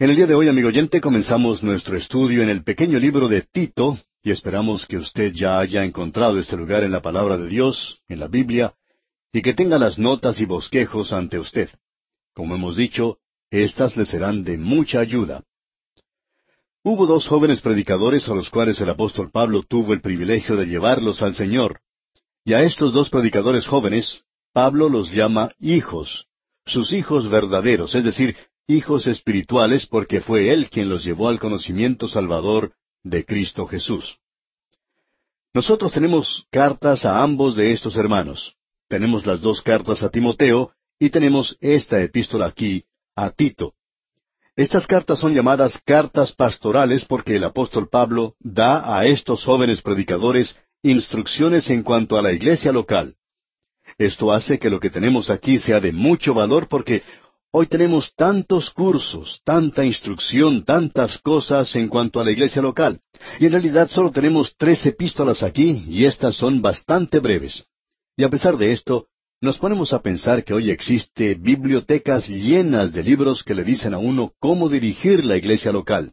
En el día de hoy, amigo oyente, comenzamos nuestro estudio en el pequeño libro de Tito, y esperamos que usted ya haya encontrado este lugar en la palabra de Dios, en la Biblia, y que tenga las notas y bosquejos ante usted. Como hemos dicho, éstas le serán de mucha ayuda. Hubo dos jóvenes predicadores a los cuales el apóstol Pablo tuvo el privilegio de llevarlos al Señor. Y a estos dos predicadores jóvenes, Pablo los llama hijos, sus hijos verdaderos, es decir, hijos espirituales porque fue Él quien los llevó al conocimiento salvador de Cristo Jesús. Nosotros tenemos cartas a ambos de estos hermanos. Tenemos las dos cartas a Timoteo y tenemos esta epístola aquí, a Tito. Estas cartas son llamadas cartas pastorales porque el apóstol Pablo da a estos jóvenes predicadores instrucciones en cuanto a la iglesia local. Esto hace que lo que tenemos aquí sea de mucho valor porque Hoy tenemos tantos cursos, tanta instrucción, tantas cosas en cuanto a la iglesia local. Y en realidad solo tenemos tres epístolas aquí y estas son bastante breves. Y a pesar de esto, nos ponemos a pensar que hoy existe bibliotecas llenas de libros que le dicen a uno cómo dirigir la iglesia local.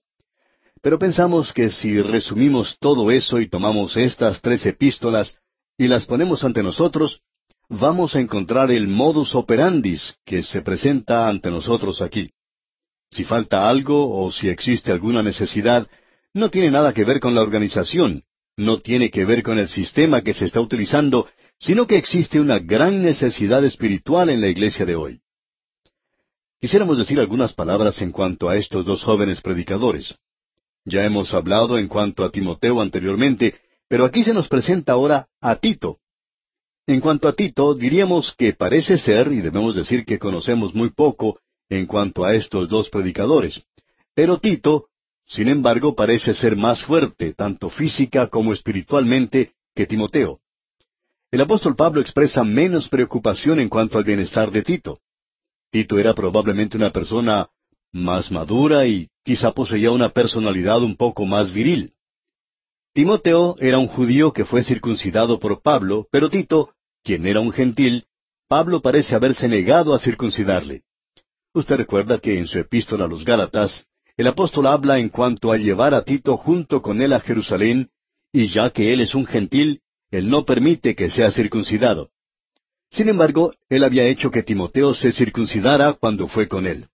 Pero pensamos que si resumimos todo eso y tomamos estas tres epístolas y las ponemos ante nosotros, vamos a encontrar el modus operandis que se presenta ante nosotros aquí. Si falta algo o si existe alguna necesidad, no tiene nada que ver con la organización, no tiene que ver con el sistema que se está utilizando, sino que existe una gran necesidad espiritual en la iglesia de hoy. Quisiéramos decir algunas palabras en cuanto a estos dos jóvenes predicadores. Ya hemos hablado en cuanto a Timoteo anteriormente, pero aquí se nos presenta ahora a Tito, en cuanto a Tito, diríamos que parece ser, y debemos decir que conocemos muy poco en cuanto a estos dos predicadores. Pero Tito, sin embargo, parece ser más fuerte, tanto física como espiritualmente, que Timoteo. El apóstol Pablo expresa menos preocupación en cuanto al bienestar de Tito. Tito era probablemente una persona más madura y quizá poseía una personalidad un poco más viril. Timoteo era un judío que fue circuncidado por Pablo, pero Tito quien era un gentil, Pablo parece haberse negado a circuncidarle. Usted recuerda que en su epístola a los Gálatas, el apóstol habla en cuanto a llevar a Tito junto con él a Jerusalén, y ya que él es un gentil, él no permite que sea circuncidado. Sin embargo, él había hecho que Timoteo se circuncidara cuando fue con él.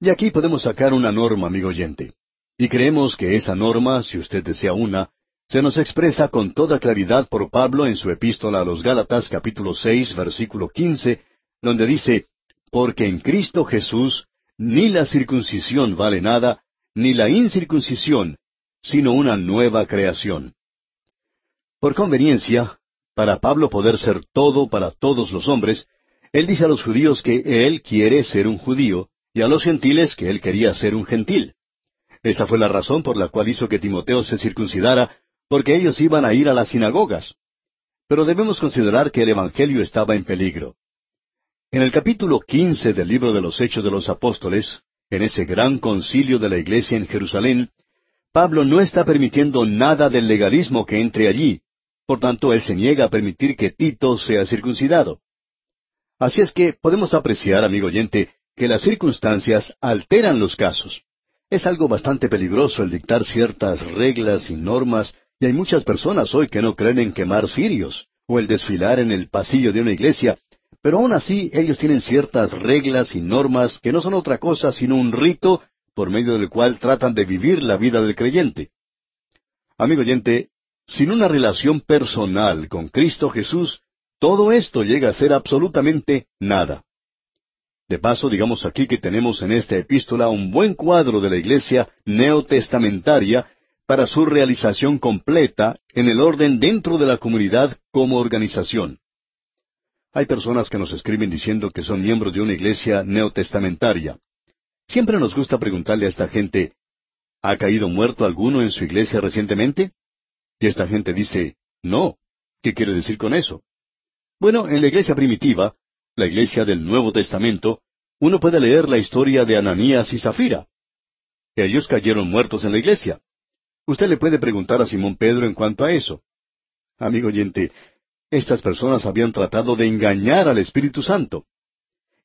Y aquí podemos sacar una norma, amigo oyente. Y creemos que esa norma, si usted desea una, se nos expresa con toda claridad por Pablo en su epístola a los Gálatas capítulo seis versículo quince, donde dice, Porque en Cristo Jesús ni la circuncisión vale nada, ni la incircuncisión, sino una nueva creación. Por conveniencia, para Pablo poder ser todo para todos los hombres, él dice a los judíos que él quiere ser un judío, y a los gentiles que él quería ser un gentil. Esa fue la razón por la cual hizo que Timoteo se circuncidara porque ellos iban a ir a las sinagogas. Pero debemos considerar que el Evangelio estaba en peligro. En el capítulo quince del libro de los Hechos de los Apóstoles, en ese gran concilio de la iglesia en Jerusalén, Pablo no está permitiendo nada del legalismo que entre allí, por tanto él se niega a permitir que Tito sea circuncidado. Así es que podemos apreciar, amigo oyente, que las circunstancias alteran los casos. Es algo bastante peligroso el dictar ciertas reglas y normas y hay muchas personas hoy que no creen en quemar cirios o el desfilar en el pasillo de una iglesia, pero aún así ellos tienen ciertas reglas y normas que no son otra cosa sino un rito por medio del cual tratan de vivir la vida del creyente. Amigo oyente, sin una relación personal con Cristo Jesús, todo esto llega a ser absolutamente nada. De paso, digamos aquí que tenemos en esta epístola un buen cuadro de la iglesia neotestamentaria para su realización completa en el orden dentro de la comunidad como organización. Hay personas que nos escriben diciendo que son miembros de una iglesia neotestamentaria. Siempre nos gusta preguntarle a esta gente, ¿ha caído muerto alguno en su iglesia recientemente? Y esta gente dice, no. ¿Qué quiere decir con eso? Bueno, en la iglesia primitiva, la iglesia del Nuevo Testamento, uno puede leer la historia de Ananías y Zafira. Ellos cayeron muertos en la iglesia. Usted le puede preguntar a Simón Pedro en cuanto a eso. Amigo oyente, estas personas habían tratado de engañar al Espíritu Santo.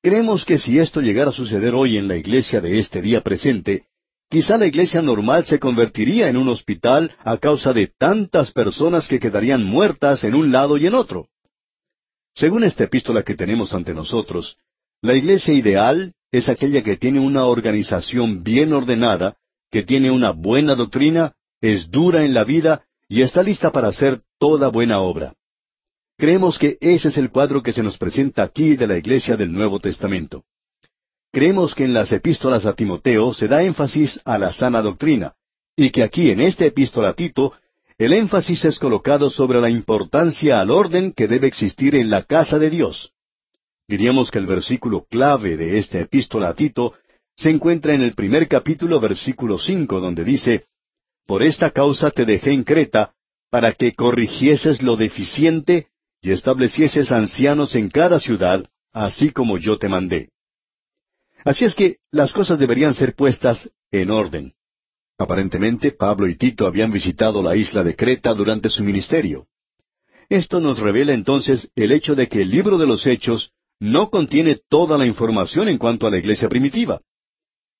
Creemos que si esto llegara a suceder hoy en la iglesia de este día presente, quizá la iglesia normal se convertiría en un hospital a causa de tantas personas que quedarían muertas en un lado y en otro. Según esta epístola que tenemos ante nosotros, la iglesia ideal es aquella que tiene una organización bien ordenada, que tiene una buena doctrina, es dura en la vida y está lista para hacer toda buena obra. Creemos que ese es el cuadro que se nos presenta aquí de la iglesia del Nuevo Testamento. Creemos que en las epístolas a Timoteo se da énfasis a la sana doctrina, y que aquí en esta epístola a Tito, el énfasis es colocado sobre la importancia al orden que debe existir en la casa de Dios. Diríamos que el versículo clave de esta epístola a Tito se encuentra en el primer capítulo, versículo cinco, donde dice, Por esta causa te dejé en Creta, para que corrigieses lo deficiente y establecieses ancianos en cada ciudad, así como yo te mandé. Así es que las cosas deberían ser puestas en orden. Aparentemente Pablo y Tito habían visitado la isla de Creta durante su ministerio. Esto nos revela entonces el hecho de que el libro de los Hechos no contiene toda la información en cuanto a la iglesia primitiva.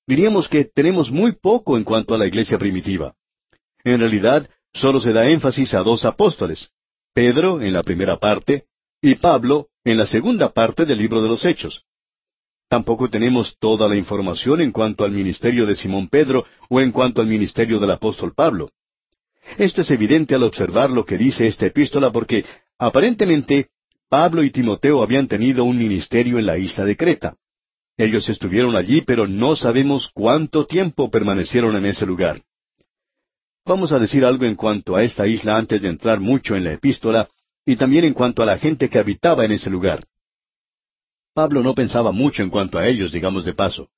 Diríamos que tenemos muy poco en cuanto a la iglesia primitiva. En realidad, solo se da énfasis a dos apóstoles, Pedro en la primera parte y Pablo en la segunda parte del libro de los Hechos. Tampoco tenemos toda la información en cuanto al ministerio de Simón Pedro o en cuanto al ministerio del apóstol Pablo. Esto es evidente al observar lo que dice esta epístola porque aparentemente Pablo y Timoteo habían tenido un ministerio en la isla de Creta. Ellos estuvieron allí, pero no sabemos cuánto tiempo permanecieron en ese lugar. Vamos a decir algo en cuanto a esta isla antes de entrar mucho en la epístola y también en cuanto a la gente que habitaba en ese lugar. Pablo no pensaba mucho en cuanto a ellos, digamos de paso.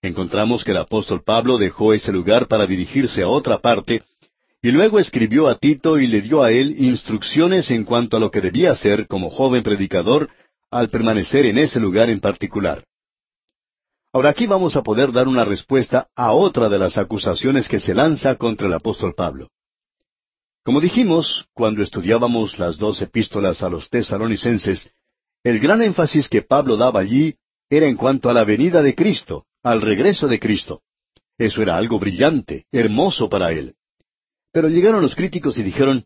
Encontramos que el apóstol Pablo dejó ese lugar para dirigirse a otra parte, y luego escribió a Tito y le dio a él instrucciones en cuanto a lo que debía hacer como joven predicador al permanecer en ese lugar en particular. Ahora aquí vamos a poder dar una respuesta a otra de las acusaciones que se lanza contra el apóstol Pablo. Como dijimos, cuando estudiábamos las dos epístolas a los tesalonicenses, el gran énfasis que Pablo daba allí era en cuanto a la venida de Cristo, al regreso de Cristo. Eso era algo brillante, hermoso para él. Pero llegaron los críticos y dijeron,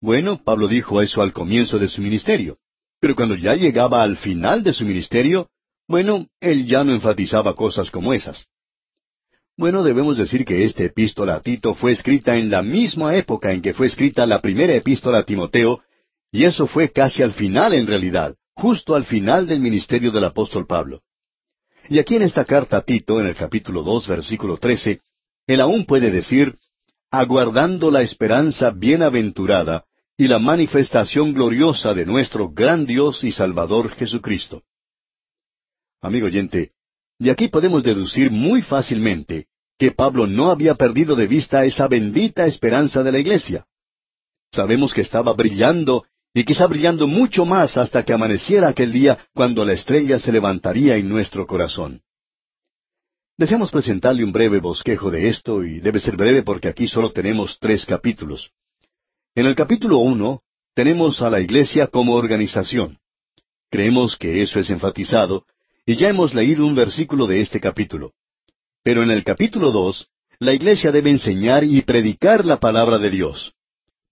bueno, Pablo dijo eso al comienzo de su ministerio, pero cuando ya llegaba al final de su ministerio, bueno, él ya no enfatizaba cosas como esas. Bueno, debemos decir que esta epístola a Tito fue escrita en la misma época en que fue escrita la primera epístola a Timoteo, y eso fue casi al final en realidad, justo al final del ministerio del apóstol Pablo. Y aquí en esta carta a Tito, en el capítulo dos, versículo trece, él aún puede decir, aguardando la esperanza bienaventurada y la manifestación gloriosa de nuestro gran Dios y Salvador Jesucristo. Amigo oyente, de aquí podemos deducir muy fácilmente que Pablo no había perdido de vista esa bendita esperanza de la iglesia. Sabemos que estaba brillando y quizá brillando mucho más hasta que amaneciera aquel día cuando la estrella se levantaría en nuestro corazón. Deseamos presentarle un breve bosquejo de esto, y debe ser breve porque aquí solo tenemos tres capítulos. En el capítulo uno tenemos a la iglesia como organización. Creemos que eso es enfatizado, y ya hemos leído un versículo de este capítulo. Pero en el capítulo dos, la iglesia debe enseñar y predicar la palabra de Dios.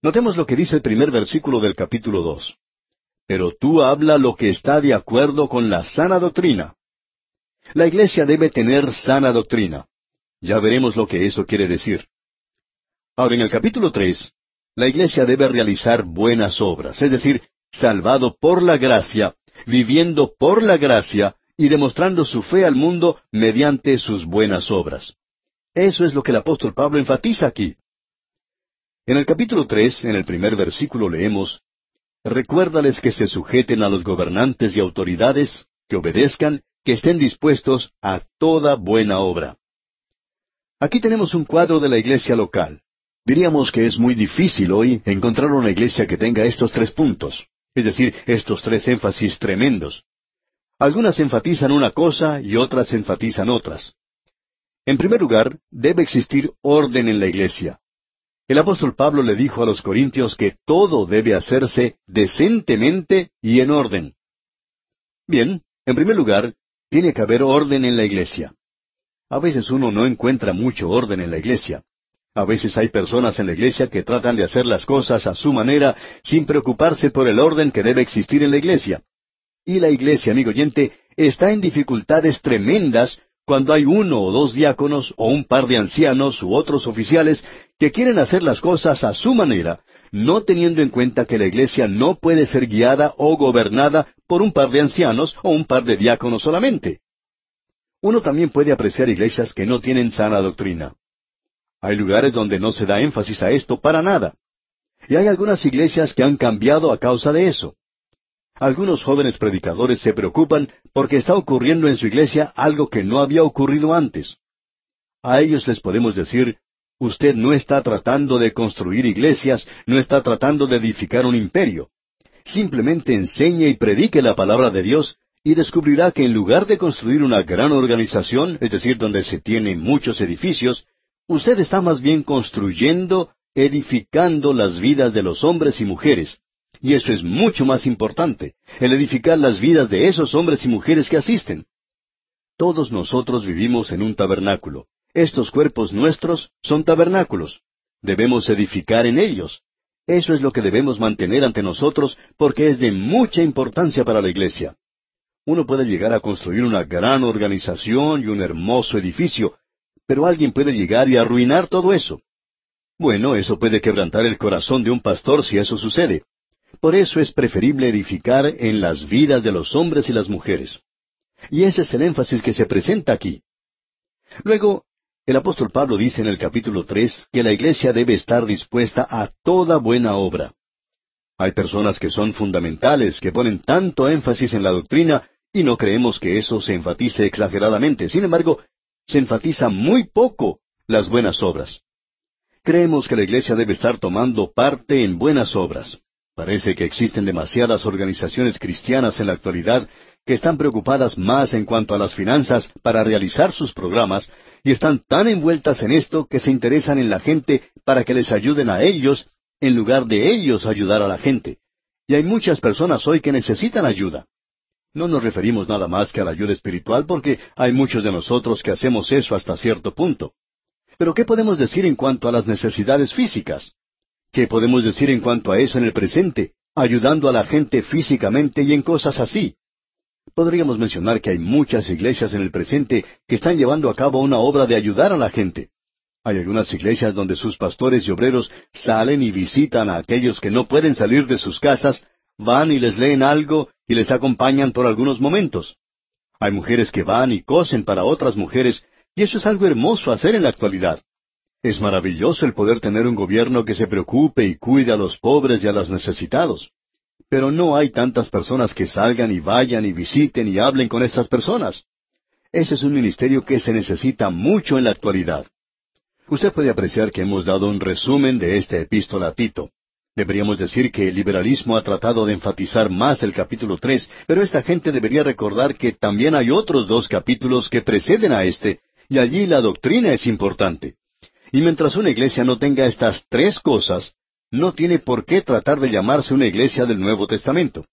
Notemos lo que dice el primer versículo del capítulo dos. Pero tú habla lo que está de acuerdo con la sana doctrina. La iglesia debe tener sana doctrina. Ya veremos lo que eso quiere decir. Ahora, en el capítulo tres, la iglesia debe realizar buenas obras, es decir, salvado por la gracia, viviendo por la gracia y demostrando su fe al mundo mediante sus buenas obras. Eso es lo que el apóstol Pablo enfatiza aquí. En el capítulo tres, en el primer versículo leemos, Recuérdales que se sujeten a los gobernantes y autoridades, que obedezcan, que estén dispuestos a toda buena obra. Aquí tenemos un cuadro de la iglesia local. Diríamos que es muy difícil hoy encontrar una iglesia que tenga estos tres puntos, es decir, estos tres énfasis tremendos. Algunas enfatizan una cosa y otras enfatizan otras. En primer lugar, debe existir orden en la iglesia. El apóstol Pablo le dijo a los corintios que todo debe hacerse decentemente y en orden. Bien, en primer lugar, Tiene que haber orden en la iglesia. A veces uno no encuentra mucho orden en la iglesia. A veces hay personas en la iglesia que tratan de hacer las cosas a su manera sin preocuparse por el orden que debe existir en la iglesia. Y la iglesia, amigo oyente, está en dificultades tremendas cuando hay uno o dos diáconos o un par de ancianos u otros oficiales que quieren hacer las cosas a su manera, no teniendo en cuenta que la iglesia no puede ser guiada o gobernada por un par de ancianos o un par de diáconos solamente. Uno también puede apreciar iglesias que no tienen sana doctrina. Hay lugares donde no se da énfasis a esto para nada. Y hay algunas iglesias que han cambiado a causa de eso. Algunos jóvenes predicadores se preocupan porque está ocurriendo en su iglesia algo que no había ocurrido antes. A ellos les podemos decir, usted no está tratando de construir iglesias, no está tratando de edificar un imperio. Simplemente enseñe y predique la palabra de Dios y descubrirá que en lugar de construir una gran organización, es decir, donde se tienen muchos edificios, Usted está más bien construyendo, edificando las vidas de los hombres y mujeres. Y eso es mucho más importante, el edificar las vidas de esos hombres y mujeres que asisten. Todos nosotros vivimos en un tabernáculo. Estos cuerpos nuestros son tabernáculos. Debemos edificar en ellos. Eso es lo que debemos mantener ante nosotros porque es de mucha importancia para la iglesia. Uno puede llegar a construir una gran organización y un hermoso edificio, pero alguien puede llegar y arruinar todo eso. Bueno, eso puede quebrantar el corazón de un pastor si eso sucede. Por eso es preferible edificar en las vidas de los hombres y las mujeres. Y ese es el énfasis que se presenta aquí. Luego, el apóstol Pablo dice en el capítulo tres que la iglesia debe estar dispuesta a toda buena obra. Hay personas que son fundamentales, que ponen tanto énfasis en la doctrina, y no creemos que eso se enfatice exageradamente. Sin embargo, se enfatiza muy poco las buenas obras. Creemos que la Iglesia debe estar tomando parte en buenas obras. Parece que existen demasiadas organizaciones cristianas en la actualidad que están preocupadas más en cuanto a las finanzas para realizar sus programas y están tan envueltas en esto que se interesan en la gente para que les ayuden a ellos en lugar de ellos ayudar a la gente. Y hay muchas personas hoy que necesitan ayuda. No nos referimos nada más que a la ayuda espiritual porque hay muchos de nosotros que hacemos eso hasta cierto punto. Pero ¿qué podemos decir en cuanto a las necesidades físicas? ¿Qué podemos decir en cuanto a eso en el presente, ayudando a la gente físicamente y en cosas así? Podríamos mencionar que hay muchas iglesias en el presente que están llevando a cabo una obra de ayudar a la gente. Hay algunas iglesias donde sus pastores y obreros salen y visitan a aquellos que no pueden salir de sus casas van y les leen algo y les acompañan por algunos momentos. Hay mujeres que van y cosen para otras mujeres, y eso es algo hermoso hacer en la actualidad. Es maravilloso el poder tener un gobierno que se preocupe y cuide a los pobres y a los necesitados. Pero no hay tantas personas que salgan y vayan y visiten y hablen con estas personas. Ese es un ministerio que se necesita mucho en la actualidad. Usted puede apreciar que hemos dado un resumen de esta epístola a Tito. Deberíamos decir que el liberalismo ha tratado de enfatizar más el capítulo tres, pero esta gente debería recordar que también hay otros dos capítulos que preceden a este, y allí la doctrina es importante. Y mientras una iglesia no tenga estas tres cosas, no tiene por qué tratar de llamarse una iglesia del Nuevo Testamento.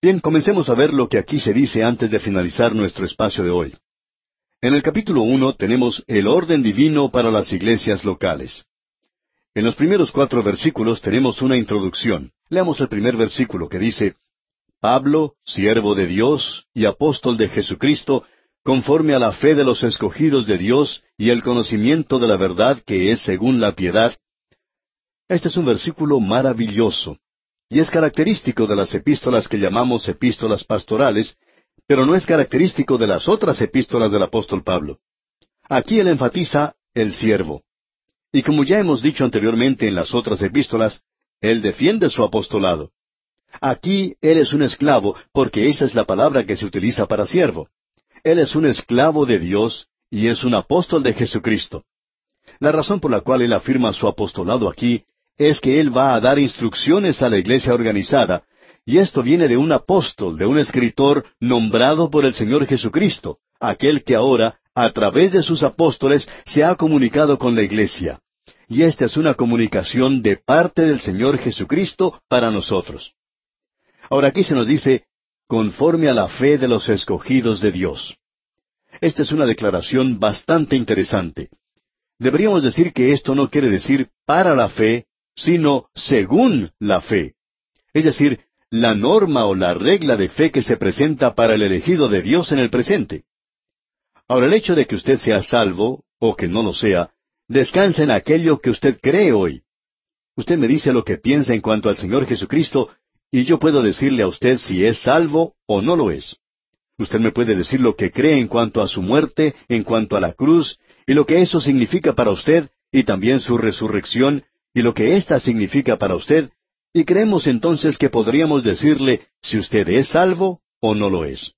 Bien, comencemos a ver lo que aquí se dice antes de finalizar nuestro espacio de hoy. En el capítulo uno tenemos el orden divino para las iglesias locales. En los primeros cuatro versículos tenemos una introducción. Leamos el primer versículo que dice, Pablo, siervo de Dios y apóstol de Jesucristo, conforme a la fe de los escogidos de Dios y el conocimiento de la verdad que es según la piedad. Este es un versículo maravilloso, y es característico de las epístolas que llamamos epístolas pastorales, pero no es característico de las otras epístolas del apóstol Pablo. Aquí él enfatiza el siervo. Y como ya hemos dicho anteriormente en las otras epístolas, Él defiende su apostolado. Aquí Él es un esclavo, porque esa es la palabra que se utiliza para siervo. Él es un esclavo de Dios y es un apóstol de Jesucristo. La razón por la cual Él afirma su apostolado aquí es que Él va a dar instrucciones a la iglesia organizada, y esto viene de un apóstol, de un escritor nombrado por el Señor Jesucristo, aquel que ahora, a través de sus apóstoles, se ha comunicado con la iglesia y esta es una comunicación de parte del Señor Jesucristo para nosotros. Ahora aquí se nos dice, conforme a la fe de los escogidos de Dios. Esta es una declaración bastante interesante. Deberíamos decir que esto no quiere decir para la fe, sino según la fe. Es decir, la norma o la regla de fe que se presenta para el elegido de Dios en el presente. Ahora, el hecho de que usted sea salvo, o que no lo sea, descansa en aquello que usted cree hoy. Usted me dice lo que piensa en cuanto al Señor Jesucristo, y yo puedo decirle a usted si es salvo o no lo es. Usted me puede decir lo que cree en cuanto a su muerte, en cuanto a la cruz, y lo que eso significa para usted, y también su resurrección, y lo que ésta significa para usted, y creemos entonces que podríamos decirle si usted es salvo o no lo es.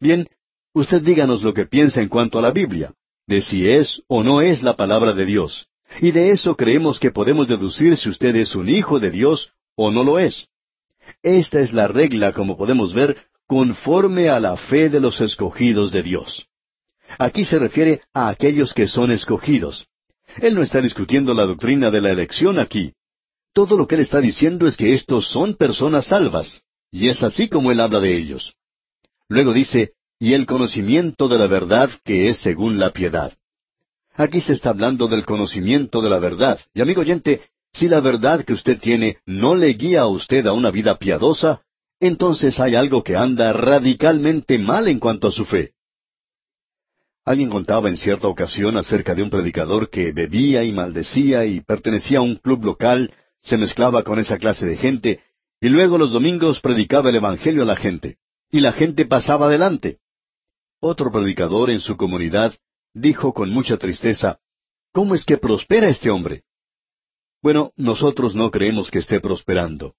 Bien, usted díganos lo que piensa en cuanto a la Biblia, de si es o no es la palabra de Dios, y de eso creemos que podemos deducir si usted es un hijo de Dios o no lo es. Esta es la regla, como podemos ver, conforme a la fe de los escogidos de Dios. Aquí se refiere a aquellos que son escogidos. Él no está discutiendo la doctrina de la elección aquí. Todo lo que él está diciendo es que estos son personas salvas, y es así como él habla de ellos. Luego dice, y el conocimiento de la verdad que es según la piedad. Aquí se está hablando del conocimiento de la verdad. Y amigo oyente, si la verdad que usted tiene no le guía a usted a una vida piadosa, entonces hay algo que anda radicalmente mal en cuanto a su fe. Alguien contaba en cierta ocasión acerca de un predicador que bebía y maldecía y pertenecía a un club local, se mezclaba con esa clase de gente, y luego los domingos predicaba el Evangelio a la gente, y la gente pasaba adelante. Otro predicador en su comunidad dijo con mucha tristeza, ¿Cómo es que prospera este hombre? Bueno, nosotros no creemos que esté prosperando.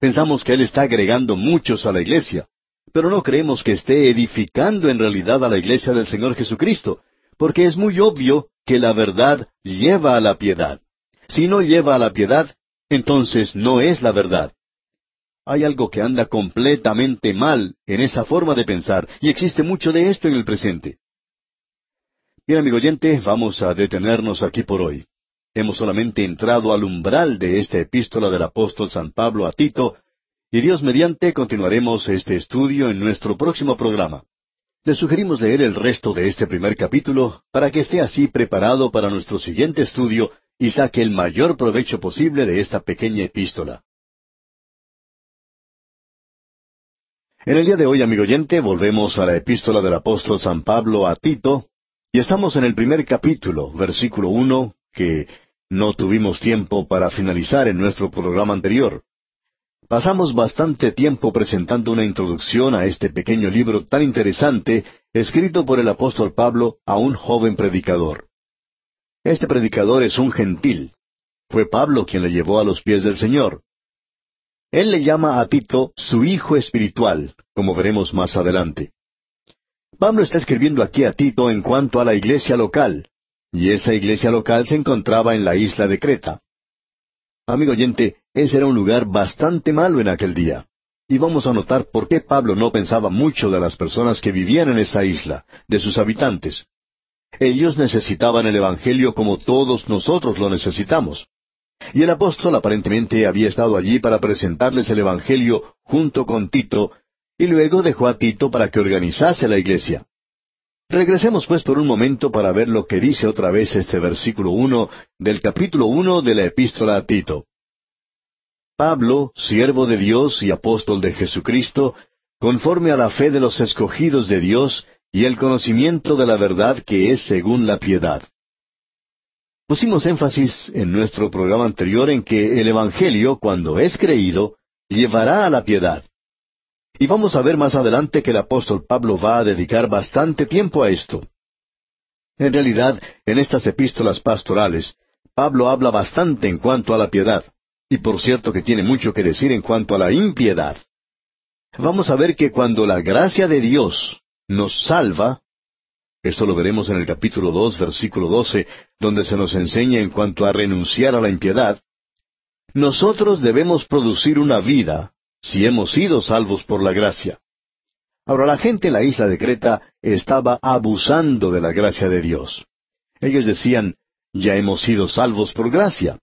Pensamos que Él está agregando muchos a la iglesia, pero no creemos que esté edificando en realidad a la iglesia del Señor Jesucristo, porque es muy obvio que la verdad lleva a la piedad. Si no lleva a la piedad, entonces no es la verdad. Hay algo que anda completamente mal en esa forma de pensar, y existe mucho de esto en el presente. Bien, amigo oyente, vamos a detenernos aquí por hoy. Hemos solamente entrado al umbral de esta epístola del apóstol San Pablo a Tito, y Dios mediante continuaremos este estudio en nuestro próximo programa. Le sugerimos leer el resto de este primer capítulo para que esté así preparado para nuestro siguiente estudio y saque el mayor provecho posible de esta pequeña epístola. En el día de hoy, amigo oyente, volvemos a la epístola del apóstol San Pablo a Tito, y estamos en el primer capítulo, versículo uno, que no tuvimos tiempo para finalizar en nuestro programa anterior. Pasamos bastante tiempo presentando una introducción a este pequeño libro tan interesante, escrito por el apóstol Pablo a un joven predicador. Este predicador es un gentil. Fue Pablo quien le llevó a los pies del Señor. Él le llama a Tito su hijo espiritual, como veremos más adelante. Pablo está escribiendo aquí a Tito en cuanto a la iglesia local, y esa iglesia local se encontraba en la isla de Creta. Amigo oyente, ese era un lugar bastante malo en aquel día. Y vamos a notar por qué Pablo no pensaba mucho de las personas que vivían en esa isla, de sus habitantes. Ellos necesitaban el Evangelio como todos nosotros lo necesitamos. Y el apóstol aparentemente había estado allí para presentarles el Evangelio junto con Tito, y luego dejó a Tito para que organizase la iglesia. Regresemos pues por un momento para ver lo que dice otra vez este versículo uno del capítulo uno de la epístola a Tito. Pablo, siervo de Dios y apóstol de Jesucristo, conforme a la fe de los escogidos de Dios y el conocimiento de la verdad que es según la piedad. Pusimos énfasis en nuestro programa anterior en que el Evangelio, cuando es creído, llevará a la piedad. Y vamos a ver más adelante que el apóstol Pablo va a dedicar bastante tiempo a esto. En realidad, en estas epístolas pastorales, Pablo habla bastante en cuanto a la piedad, y por cierto que tiene mucho que decir en cuanto a la impiedad. Vamos a ver que cuando la gracia de Dios nos salva, esto lo veremos en el capítulo dos, versículo doce, donde se nos enseña en cuanto a renunciar a la impiedad, nosotros debemos producir una vida si hemos sido salvos por la gracia. Ahora la gente en la isla de Creta estaba abusando de la gracia de Dios. Ellos decían, ya hemos sido salvos por gracia.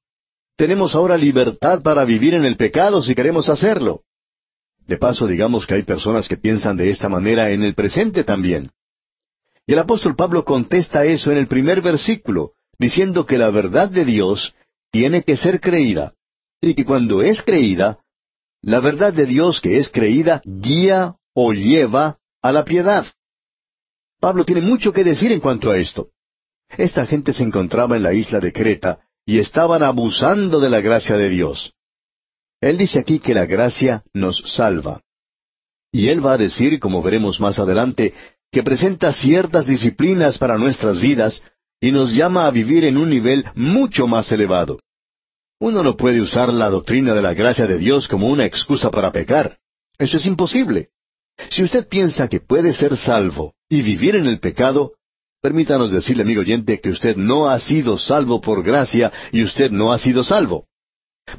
Tenemos ahora libertad para vivir en el pecado si queremos hacerlo. De paso, digamos que hay personas que piensan de esta manera en el presente también. Y el apóstol Pablo contesta eso en el primer versículo, diciendo que la verdad de Dios tiene que ser creída, y que cuando es creída, la verdad de Dios que es creída guía o lleva a la piedad. Pablo tiene mucho que decir en cuanto a esto. Esta gente se encontraba en la isla de Creta y estaban abusando de la gracia de Dios. Él dice aquí que la gracia nos salva. Y él va a decir, como veremos más adelante, que presenta ciertas disciplinas para nuestras vidas y nos llama a vivir en un nivel mucho más elevado. Uno no puede usar la doctrina de la gracia de Dios como una excusa para pecar. Eso es imposible. Si usted piensa que puede ser salvo y vivir en el pecado, permítanos decirle, amigo oyente, que usted no ha sido salvo por gracia y usted no ha sido salvo.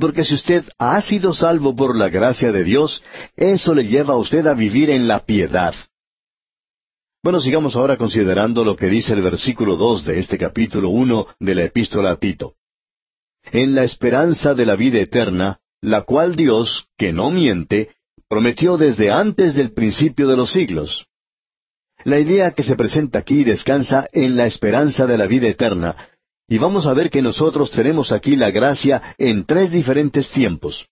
Porque si usted ha sido salvo por la gracia de Dios, eso le lleva a usted a vivir en la piedad. Bueno, sigamos ahora considerando lo que dice el versículo dos de este capítulo uno de la epístola a Tito. En la esperanza de la vida eterna, la cual Dios, que no miente, prometió desde antes del principio de los siglos. La idea que se presenta aquí descansa en la esperanza de la vida eterna, y vamos a ver que nosotros tenemos aquí la gracia en tres diferentes tiempos.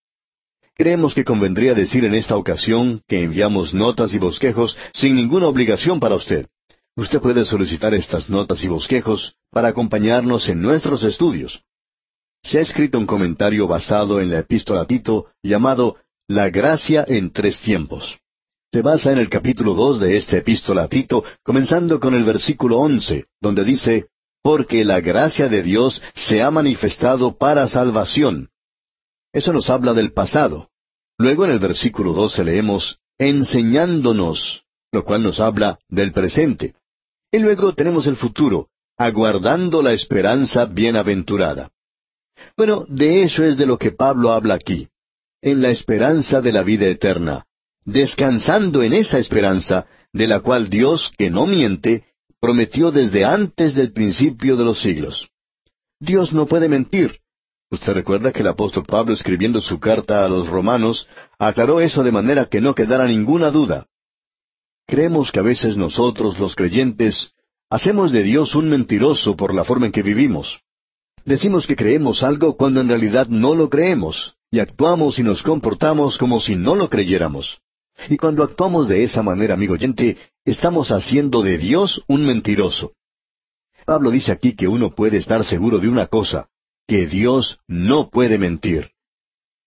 Creemos que convendría decir en esta ocasión que enviamos notas y bosquejos sin ninguna obligación para usted. Usted puede solicitar estas notas y bosquejos para acompañarnos en nuestros estudios. Se ha escrito un comentario basado en la epístola Tito llamado La gracia en tres tiempos. Se basa en el capítulo dos de esta epístola Tito, comenzando con el versículo once, donde dice porque la gracia de Dios se ha manifestado para salvación. Eso nos habla del pasado. Luego en el versículo 12 leemos, enseñándonos, lo cual nos habla del presente. Y luego tenemos el futuro, aguardando la esperanza bienaventurada. Bueno, de eso es de lo que Pablo habla aquí, en la esperanza de la vida eterna, descansando en esa esperanza, de la cual Dios, que no miente, prometió desde antes del principio de los siglos. Dios no puede mentir. Usted recuerda que el apóstol Pablo escribiendo su carta a los romanos aclaró eso de manera que no quedara ninguna duda. Creemos que a veces nosotros, los creyentes, hacemos de Dios un mentiroso por la forma en que vivimos. Decimos que creemos algo cuando en realidad no lo creemos, y actuamos y nos comportamos como si no lo creyéramos. Y cuando actuamos de esa manera, amigo oyente, estamos haciendo de Dios un mentiroso. Pablo dice aquí que uno puede estar seguro de una cosa, que Dios no puede mentir.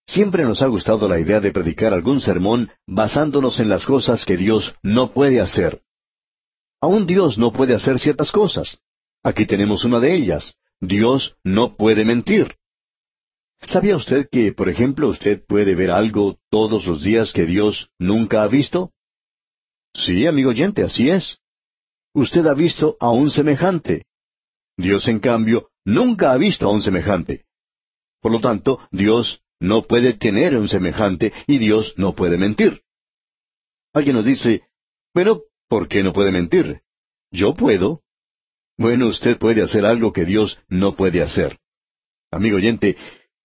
Siempre nos ha gustado la idea de predicar algún sermón basándonos en las cosas que Dios no puede hacer. Aún Dios no puede hacer ciertas cosas. Aquí tenemos una de ellas. Dios no puede mentir. ¿Sabía usted que, por ejemplo, usted puede ver algo todos los días que Dios nunca ha visto? Sí, amigo oyente, así es. Usted ha visto a un semejante. Dios, en cambio, nunca ha visto a un semejante. Por lo tanto, Dios no puede tener un semejante y Dios no puede mentir. Alguien nos dice, pero, ¿por qué no puede mentir? Yo puedo. Bueno, usted puede hacer algo que Dios no puede hacer. Amigo oyente,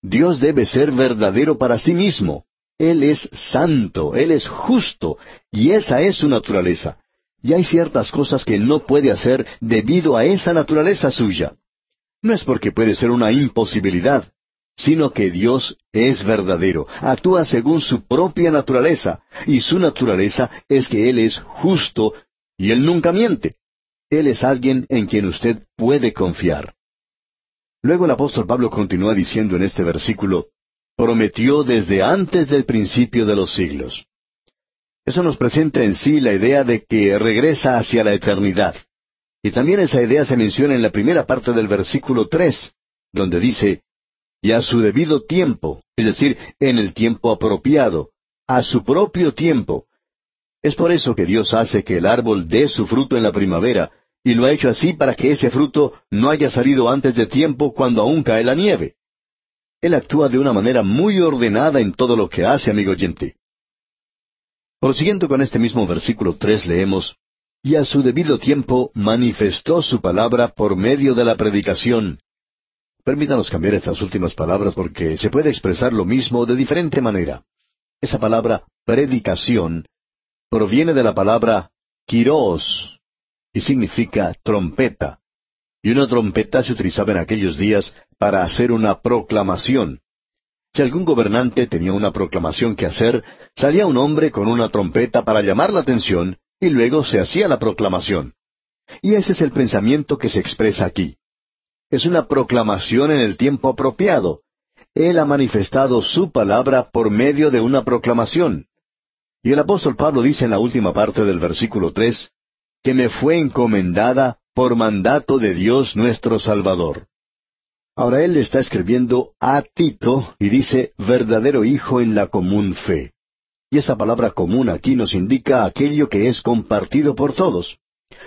Dios debe ser verdadero para sí mismo. Él es santo, Él es justo, y esa es su naturaleza. Y hay ciertas cosas que no puede hacer debido a esa naturaleza suya. No es porque puede ser una imposibilidad, sino que Dios es verdadero, actúa según su propia naturaleza, y su naturaleza es que Él es justo, y Él nunca miente. Él es alguien en quien usted puede confiar. Luego el apóstol Pablo continúa diciendo en este versículo, prometió desde antes del principio de los siglos. Eso nos presenta en sí la idea de que regresa hacia la eternidad. Y también esa idea se menciona en la primera parte del versículo tres, donde dice, y a su debido tiempo, es decir, en el tiempo apropiado, a su propio tiempo. Es por eso que Dios hace que el árbol dé su fruto en la primavera, y lo ha hecho así para que ese fruto no haya salido antes de tiempo cuando aún cae la nieve. Él actúa de una manera muy ordenada en todo lo que hace, amigo oyente. Prosiguiendo con este mismo versículo tres leemos, Y a su debido tiempo manifestó su palabra por medio de la predicación. Permítanos cambiar estas últimas palabras porque se puede expresar lo mismo de diferente manera. Esa palabra predicación proviene de la palabra kiros y significa trompeta. Y una trompeta se utilizaba en aquellos días para hacer una proclamación. Si algún gobernante tenía una proclamación que hacer, salía un hombre con una trompeta para llamar la atención y luego se hacía la proclamación. Y ese es el pensamiento que se expresa aquí. Es una proclamación en el tiempo apropiado. Él ha manifestado su palabra por medio de una proclamación. Y el apóstol Pablo dice en la última parte del versículo tres, que me fue encomendada por mandato de Dios nuestro Salvador. Ahora él está escribiendo a Tito y dice verdadero hijo en la común fe. Y esa palabra común aquí nos indica aquello que es compartido por todos.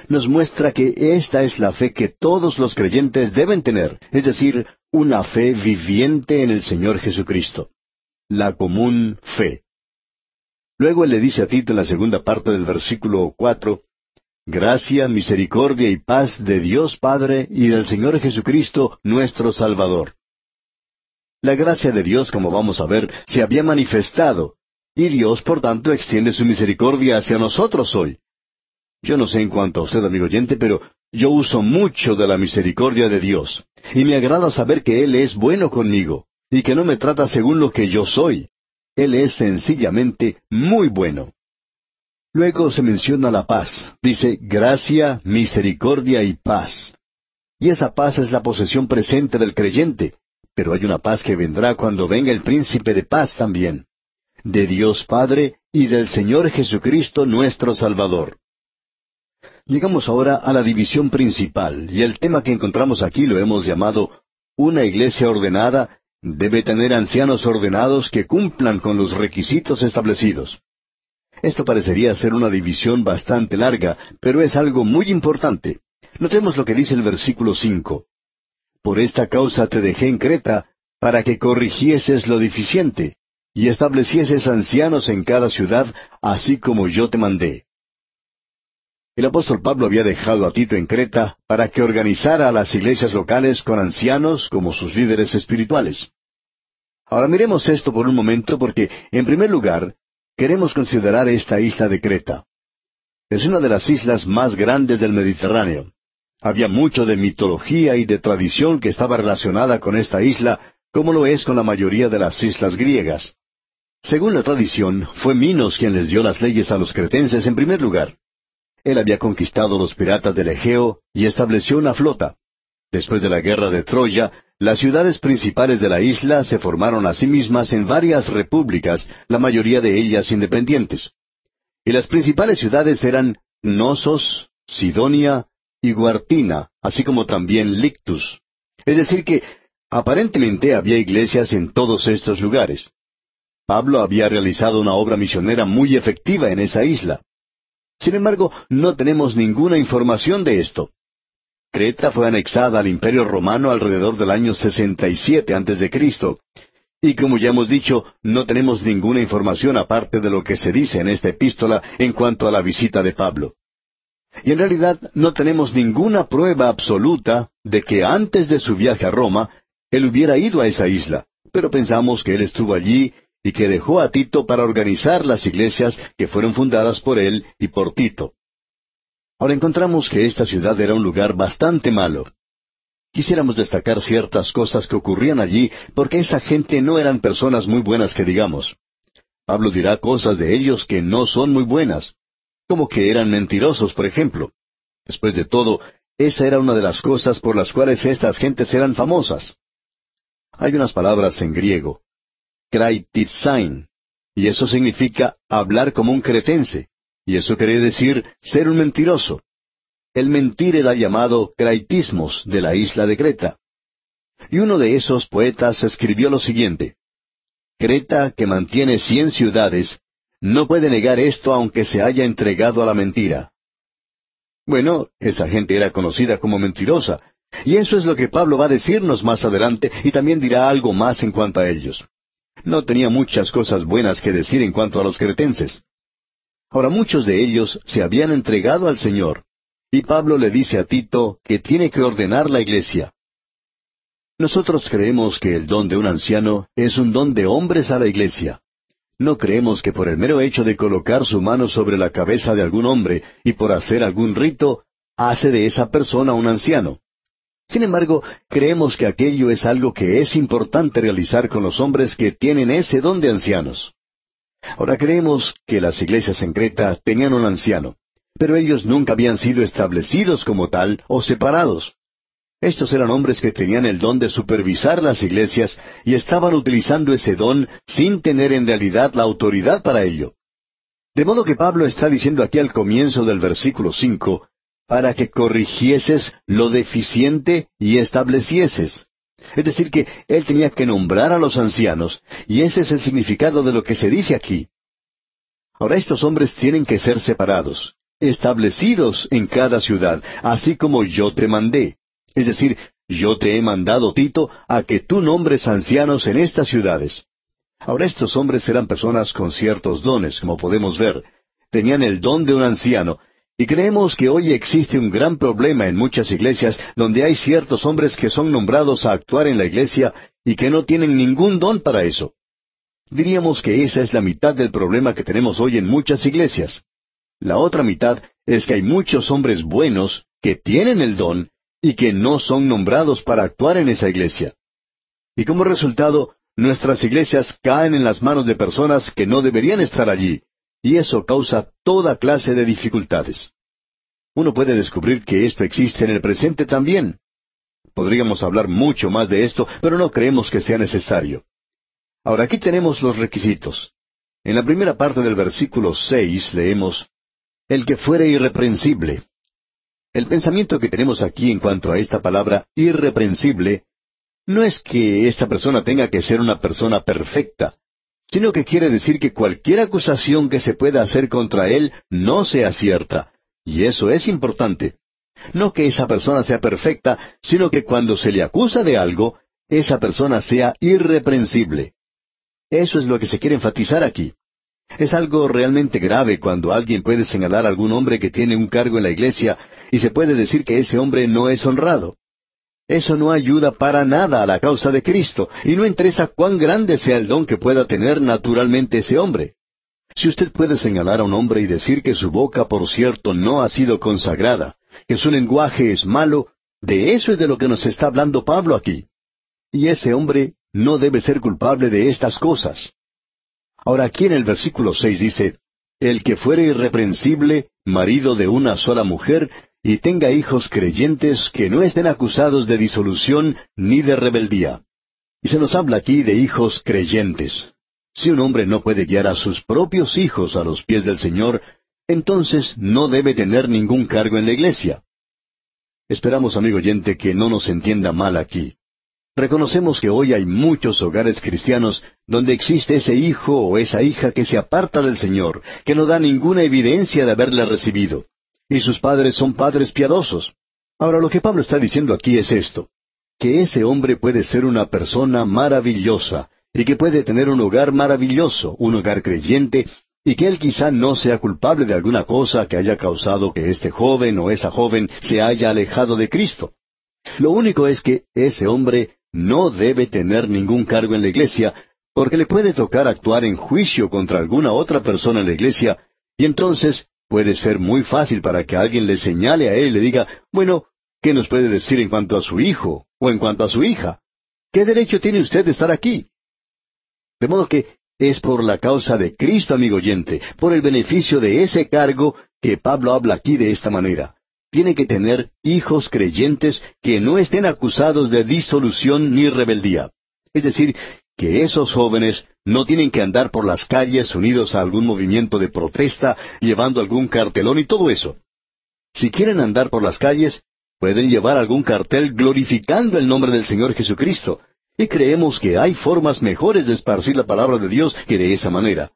Nos muestra que esta es la fe que todos los creyentes deben tener, es decir, una fe viviente en el Señor Jesucristo. La común fe. Luego él le dice a Tito en la segunda parte del versículo cuatro, Gracia, misericordia y paz de Dios Padre y del Señor Jesucristo, nuestro Salvador. La gracia de Dios, como vamos a ver, se había manifestado, y Dios, por tanto, extiende su misericordia hacia nosotros hoy. Yo no sé en cuanto a usted, amigo oyente, pero yo uso mucho de la misericordia de Dios, y me agrada saber que Él es bueno conmigo, y que no me trata según lo que yo soy. Él es sencillamente muy bueno. Luego se menciona la paz. Dice gracia, misericordia y paz. Y esa paz es la posesión presente del creyente, pero hay una paz que vendrá cuando venga el príncipe de paz también, de Dios Padre y del Señor Jesucristo nuestro Salvador. Llegamos ahora a la división principal, y el tema que encontramos aquí lo hemos llamado una iglesia ordenada debe tener ancianos ordenados que cumplan con los requisitos establecidos. Esto parecería ser una división bastante larga, pero es algo muy importante. Notemos lo que dice el versículo cinco. Por esta causa te dejé en Creta, para que corrigieses lo deficiente, y establecieses ancianos en cada ciudad, así como yo te mandé. El apóstol Pablo había dejado a Tito en Creta para que organizara a las iglesias locales con ancianos como sus líderes espirituales. Ahora miremos esto por un momento porque, en primer lugar, queremos considerar esta isla de Creta. Es una de las islas más grandes del Mediterráneo. Había mucho de mitología y de tradición que estaba relacionada con esta isla, como lo es con la mayoría de las islas griegas. Según la tradición, fue Minos quien les dio las leyes a los cretenses en primer lugar. Él había conquistado los piratas del Egeo y estableció una flota. Después de la guerra de Troya, las ciudades principales de la isla se formaron a sí mismas en varias repúblicas, la mayoría de ellas independientes. Y las principales ciudades eran Nosos, Sidonia y Guartina, así como también Lictus. Es decir que aparentemente había iglesias en todos estos lugares. Pablo había realizado una obra misionera muy efectiva en esa isla. Sin embargo, no tenemos ninguna información de esto. Creta fue anexada al Imperio Romano alrededor del año 67 a.C. Y como ya hemos dicho, no tenemos ninguna información aparte de lo que se dice en esta epístola en cuanto a la visita de Pablo. Y en realidad no tenemos ninguna prueba absoluta de que antes de su viaje a Roma, él hubiera ido a esa isla, pero pensamos que él estuvo allí y que dejó a Tito para organizar las iglesias que fueron fundadas por él y por Tito. Ahora encontramos que esta ciudad era un lugar bastante malo. Quisiéramos destacar ciertas cosas que ocurrían allí, porque esa gente no eran personas muy buenas que digamos. Pablo dirá cosas de ellos que no son muy buenas, como que eran mentirosos, por ejemplo. Después de todo, esa era una de las cosas por las cuales estas gentes eran famosas. Hay unas palabras en griego, kraititsain, y eso significa hablar como un cretense. Y eso quiere decir ser un mentiroso. El mentir era llamado craitismos de la isla de Creta. Y uno de esos poetas escribió lo siguiente. Creta, que mantiene cien ciudades, no puede negar esto aunque se haya entregado a la mentira. Bueno, esa gente era conocida como mentirosa, y eso es lo que Pablo va a decirnos más adelante, y también dirá algo más en cuanto a ellos. No tenía muchas cosas buenas que decir en cuanto a los cretenses. Ahora muchos de ellos se habían entregado al Señor, y Pablo le dice a Tito que tiene que ordenar la iglesia. Nosotros creemos que el don de un anciano es un don de hombres a la iglesia. No creemos que por el mero hecho de colocar su mano sobre la cabeza de algún hombre y por hacer algún rito, hace de esa persona un anciano. Sin embargo, creemos que aquello es algo que es importante realizar con los hombres que tienen ese don de ancianos. Ahora creemos que las iglesias en Creta tenían un anciano, pero ellos nunca habían sido establecidos como tal o separados. Estos eran hombres que tenían el don de supervisar las iglesias y estaban utilizando ese don sin tener en realidad la autoridad para ello. De modo que Pablo está diciendo aquí al comienzo del versículo cinco, para que corrigieses lo deficiente y establecieses. Es decir, que él tenía que nombrar a los ancianos, y ese es el significado de lo que se dice aquí. Ahora estos hombres tienen que ser separados, establecidos en cada ciudad, así como yo te mandé. Es decir, yo te he mandado, Tito, a que tú nombres ancianos en estas ciudades. Ahora estos hombres eran personas con ciertos dones, como podemos ver. Tenían el don de un anciano, y creemos que hoy existe un gran problema en muchas iglesias donde hay ciertos hombres que son nombrados a actuar en la iglesia y que no tienen ningún don para eso. Diríamos que esa es la mitad del problema que tenemos hoy en muchas iglesias. La otra mitad es que hay muchos hombres buenos que tienen el don y que no son nombrados para actuar en esa iglesia. Y como resultado, nuestras iglesias caen en las manos de personas que no deberían estar allí, y eso causa toda clase de dificultades. Uno puede descubrir que esto existe en el presente también. Podríamos hablar mucho más de esto, pero no creemos que sea necesario. Ahora aquí tenemos los requisitos. En la primera parte del versículo seis leemos El que fuere irreprensible. El pensamiento que tenemos aquí en cuanto a esta palabra irreprensible no es que esta persona tenga que ser una persona perfecta, sino que quiere decir que cualquier acusación que se pueda hacer contra él no sea cierta, y eso es importante. No que esa persona sea perfecta, sino que cuando se le acusa de algo, esa persona sea irreprensible. Eso es lo que se quiere enfatizar aquí. Es algo realmente grave cuando alguien puede señalar a algún hombre que tiene un cargo en la iglesia y se puede decir que ese hombre no es honrado. Eso no ayuda para nada a la causa de Cristo, y no interesa cuán grande sea el don que pueda tener naturalmente ese hombre. Si usted puede señalar a un hombre y decir que su boca, por cierto, no ha sido consagrada, que su lenguaje es malo, de eso es de lo que nos está hablando Pablo aquí. Y ese hombre no debe ser culpable de estas cosas. Ahora aquí en el versículo seis dice, El que fuere irreprensible, marido de una sola mujer, y tenga hijos creyentes que no estén acusados de disolución ni de rebeldía. Y se nos habla aquí de hijos creyentes. Si un hombre no puede guiar a sus propios hijos a los pies del Señor, entonces no debe tener ningún cargo en la iglesia. Esperamos, amigo oyente, que no nos entienda mal aquí. Reconocemos que hoy hay muchos hogares cristianos donde existe ese hijo o esa hija que se aparta del Señor, que no da ninguna evidencia de haberle recibido y sus padres son padres piadosos. Ahora lo que Pablo está diciendo aquí es esto, que ese hombre puede ser una persona maravillosa y que puede tener un hogar maravilloso, un hogar creyente, y que él quizá no sea culpable de alguna cosa que haya causado que este joven o esa joven se haya alejado de Cristo. Lo único es que ese hombre no debe tener ningún cargo en la iglesia, porque le puede tocar actuar en juicio contra alguna otra persona en la iglesia, y entonces Puede ser muy fácil para que alguien le señale a él y le diga, bueno, ¿qué nos puede decir en cuanto a su hijo o en cuanto a su hija? ¿Qué derecho tiene usted de estar aquí? De modo que es por la causa de Cristo, amigo oyente, por el beneficio de ese cargo que Pablo habla aquí de esta manera. Tiene que tener hijos creyentes que no estén acusados de disolución ni rebeldía. Es decir, que esos jóvenes no tienen que andar por las calles unidos a algún movimiento de protesta, llevando algún cartelón y todo eso. Si quieren andar por las calles, pueden llevar algún cartel glorificando el nombre del Señor Jesucristo. Y creemos que hay formas mejores de esparcir la palabra de Dios que de esa manera.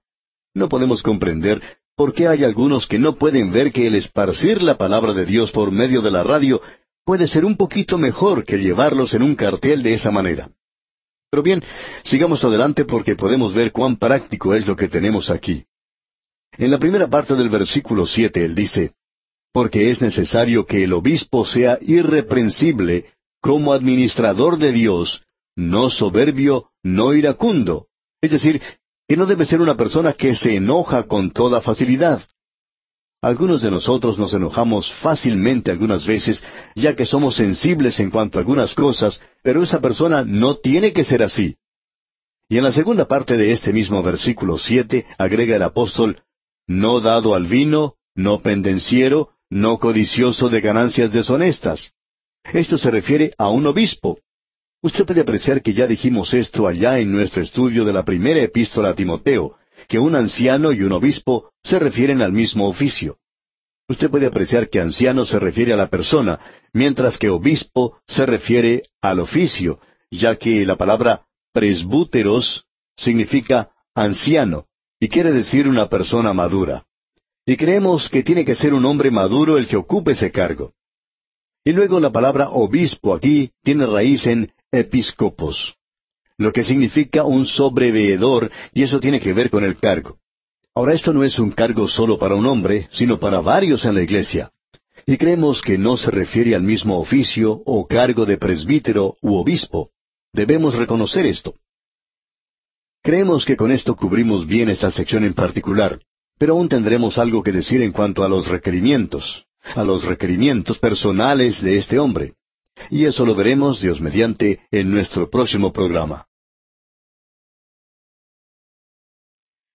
No podemos comprender por qué hay algunos que no pueden ver que el esparcir la palabra de Dios por medio de la radio puede ser un poquito mejor que llevarlos en un cartel de esa manera. Pero bien, sigamos adelante porque podemos ver cuán práctico es lo que tenemos aquí. En la primera parte del versículo siete él dice, Porque es necesario que el obispo sea irreprensible como administrador de Dios, no soberbio, no iracundo. Es decir, y no debe ser una persona que se enoja con toda facilidad. Algunos de nosotros nos enojamos fácilmente algunas veces, ya que somos sensibles en cuanto a algunas cosas, pero esa persona no tiene que ser así. Y en la segunda parte de este mismo versículo siete agrega el apóstol, no dado al vino, no pendenciero, no codicioso de ganancias deshonestas. Esto se refiere a un obispo. Usted puede apreciar que ya dijimos esto allá en nuestro estudio de la primera epístola a Timoteo, que un anciano y un obispo se refieren al mismo oficio. Usted puede apreciar que anciano se refiere a la persona, mientras que obispo se refiere al oficio, ya que la palabra presbúteros significa anciano y quiere decir una persona madura. Y creemos que tiene que ser un hombre maduro el que ocupe ese cargo. Y luego la palabra obispo aquí tiene raíz en episcopos lo que significa un sobreveedor, y eso tiene que ver con el cargo. Ahora, esto no es un cargo solo para un hombre, sino para varios en la iglesia. Y creemos que no se refiere al mismo oficio o cargo de presbítero u obispo. Debemos reconocer esto. Creemos que con esto cubrimos bien esta sección en particular, pero aún tendremos algo que decir en cuanto a los requerimientos, a los requerimientos personales de este hombre. Y eso lo veremos, Dios mediante, en nuestro próximo programa.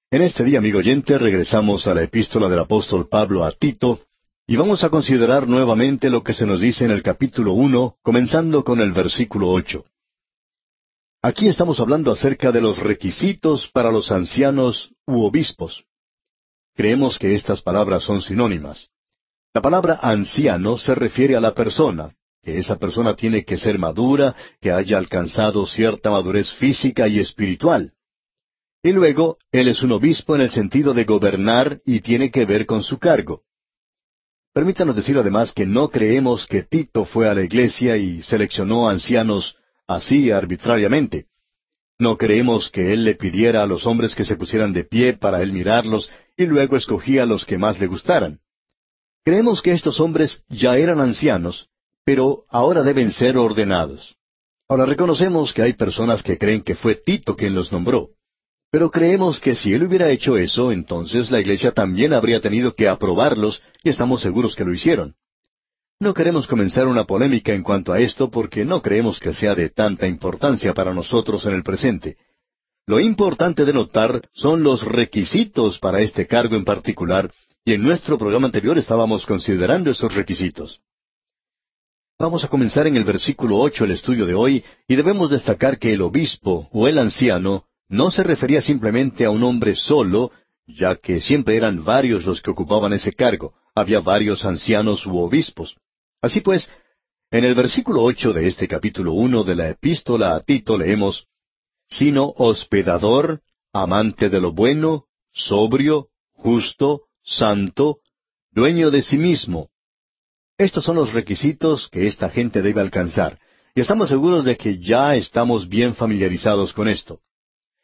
En este día, amigo oyente, regresamos a la epístola del apóstol Pablo a Tito, y vamos a considerar nuevamente lo que se nos dice en el capítulo uno, comenzando con el versículo ocho. Aquí estamos hablando acerca de los requisitos para los ancianos u obispos. Creemos que estas palabras son sinónimas. La palabra anciano se refiere a la persona, que esa persona tiene que ser madura, que haya alcanzado cierta madurez física y espiritual. Y luego, él es un obispo en el sentido de gobernar y tiene que ver con su cargo. Permítanos decir además que no creemos que Tito fue a la iglesia y seleccionó ancianos así arbitrariamente. No creemos que él le pidiera a los hombres que se pusieran de pie para él mirarlos y luego escogía a los que más le gustaran. Creemos que estos hombres ya eran ancianos, pero ahora deben ser ordenados. Ahora reconocemos que hay personas que creen que fue Tito quien los nombró. Pero creemos que si él hubiera hecho eso, entonces la iglesia también habría tenido que aprobarlos, y estamos seguros que lo hicieron. No queremos comenzar una polémica en cuanto a esto porque no creemos que sea de tanta importancia para nosotros en el presente. Lo importante de notar son los requisitos para este cargo en particular, y en nuestro programa anterior estábamos considerando esos requisitos. Vamos a comenzar en el versículo ocho el estudio de hoy, y debemos destacar que el obispo o el anciano no se refería simplemente a un hombre solo, ya que siempre eran varios los que ocupaban ese cargo, había varios ancianos u obispos. Así pues, en el versículo ocho de este capítulo uno de la epístola a Tito leemos sino hospedador, amante de lo bueno, sobrio, justo, santo, dueño de sí mismo. Estos son los requisitos que esta gente debe alcanzar, y estamos seguros de que ya estamos bien familiarizados con esto.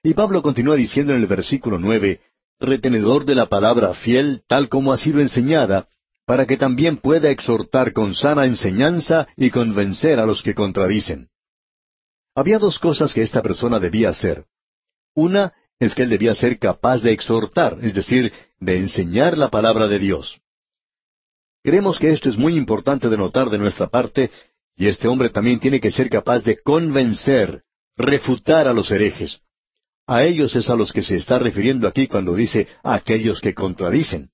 Y Pablo continúa diciendo en el versículo nueve, retenedor de la palabra fiel tal como ha sido enseñada, para que también pueda exhortar con sana enseñanza y convencer a los que contradicen. Había dos cosas que esta persona debía hacer. Una es que él debía ser capaz de exhortar, es decir, de enseñar la palabra de Dios. Creemos que esto es muy importante de notar de nuestra parte, y este hombre también tiene que ser capaz de convencer, refutar a los herejes. A ellos es a los que se está refiriendo aquí cuando dice aquellos que contradicen.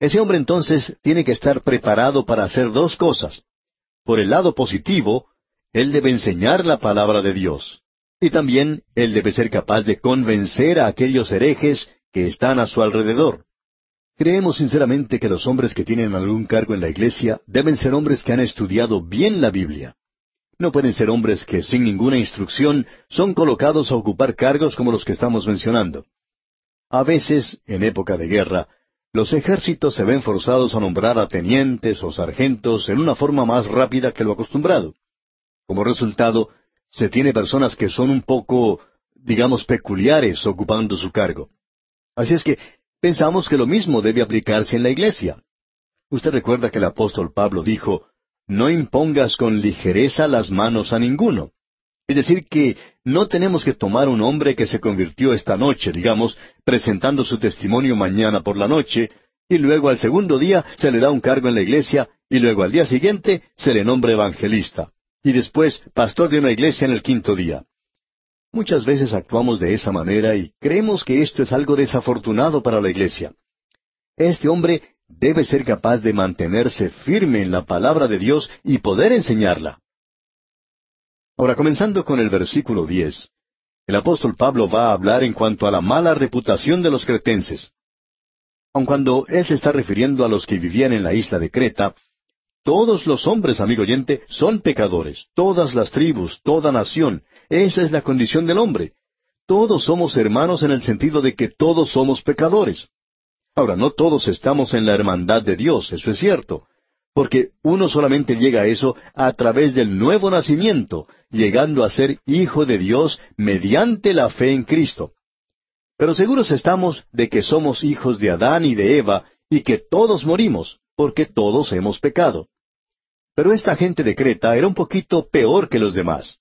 Ese hombre entonces tiene que estar preparado para hacer dos cosas. Por el lado positivo, él debe enseñar la palabra de Dios. Y también él debe ser capaz de convencer a aquellos herejes que están a su alrededor. Creemos sinceramente que los hombres que tienen algún cargo en la iglesia deben ser hombres que han estudiado bien la Biblia. No pueden ser hombres que sin ninguna instrucción son colocados a ocupar cargos como los que estamos mencionando. A veces, en época de guerra, los ejércitos se ven forzados a nombrar a tenientes o sargentos en una forma más rápida que lo acostumbrado. Como resultado, se tiene personas que son un poco, digamos, peculiares ocupando su cargo. Así es que pensamos que lo mismo debe aplicarse en la iglesia. Usted recuerda que el apóstol Pablo dijo, no impongas con ligereza las manos a ninguno. Es decir, que no tenemos que tomar un hombre que se convirtió esta noche, digamos, presentando su testimonio mañana por la noche, y luego al segundo día se le da un cargo en la iglesia, y luego al día siguiente se le nombra evangelista, y después pastor de una iglesia en el quinto día. Muchas veces actuamos de esa manera y creemos que esto es algo desafortunado para la iglesia. Este hombre debe ser capaz de mantenerse firme en la palabra de Dios y poder enseñarla. Ahora, comenzando con el versículo diez, el apóstol Pablo va a hablar en cuanto a la mala reputación de los cretenses. Aun cuando él se está refiriendo a los que vivían en la isla de Creta, todos los hombres, amigo oyente, son pecadores, todas las tribus, toda nación, esa es la condición del hombre. Todos somos hermanos en el sentido de que todos somos pecadores. Ahora, no todos estamos en la hermandad de Dios, eso es cierto, porque uno solamente llega a eso a través del nuevo nacimiento, llegando a ser hijo de Dios mediante la fe en Cristo. Pero seguros estamos de que somos hijos de Adán y de Eva y que todos morimos, porque todos hemos pecado. Pero esta gente de Creta era un poquito peor que los demás.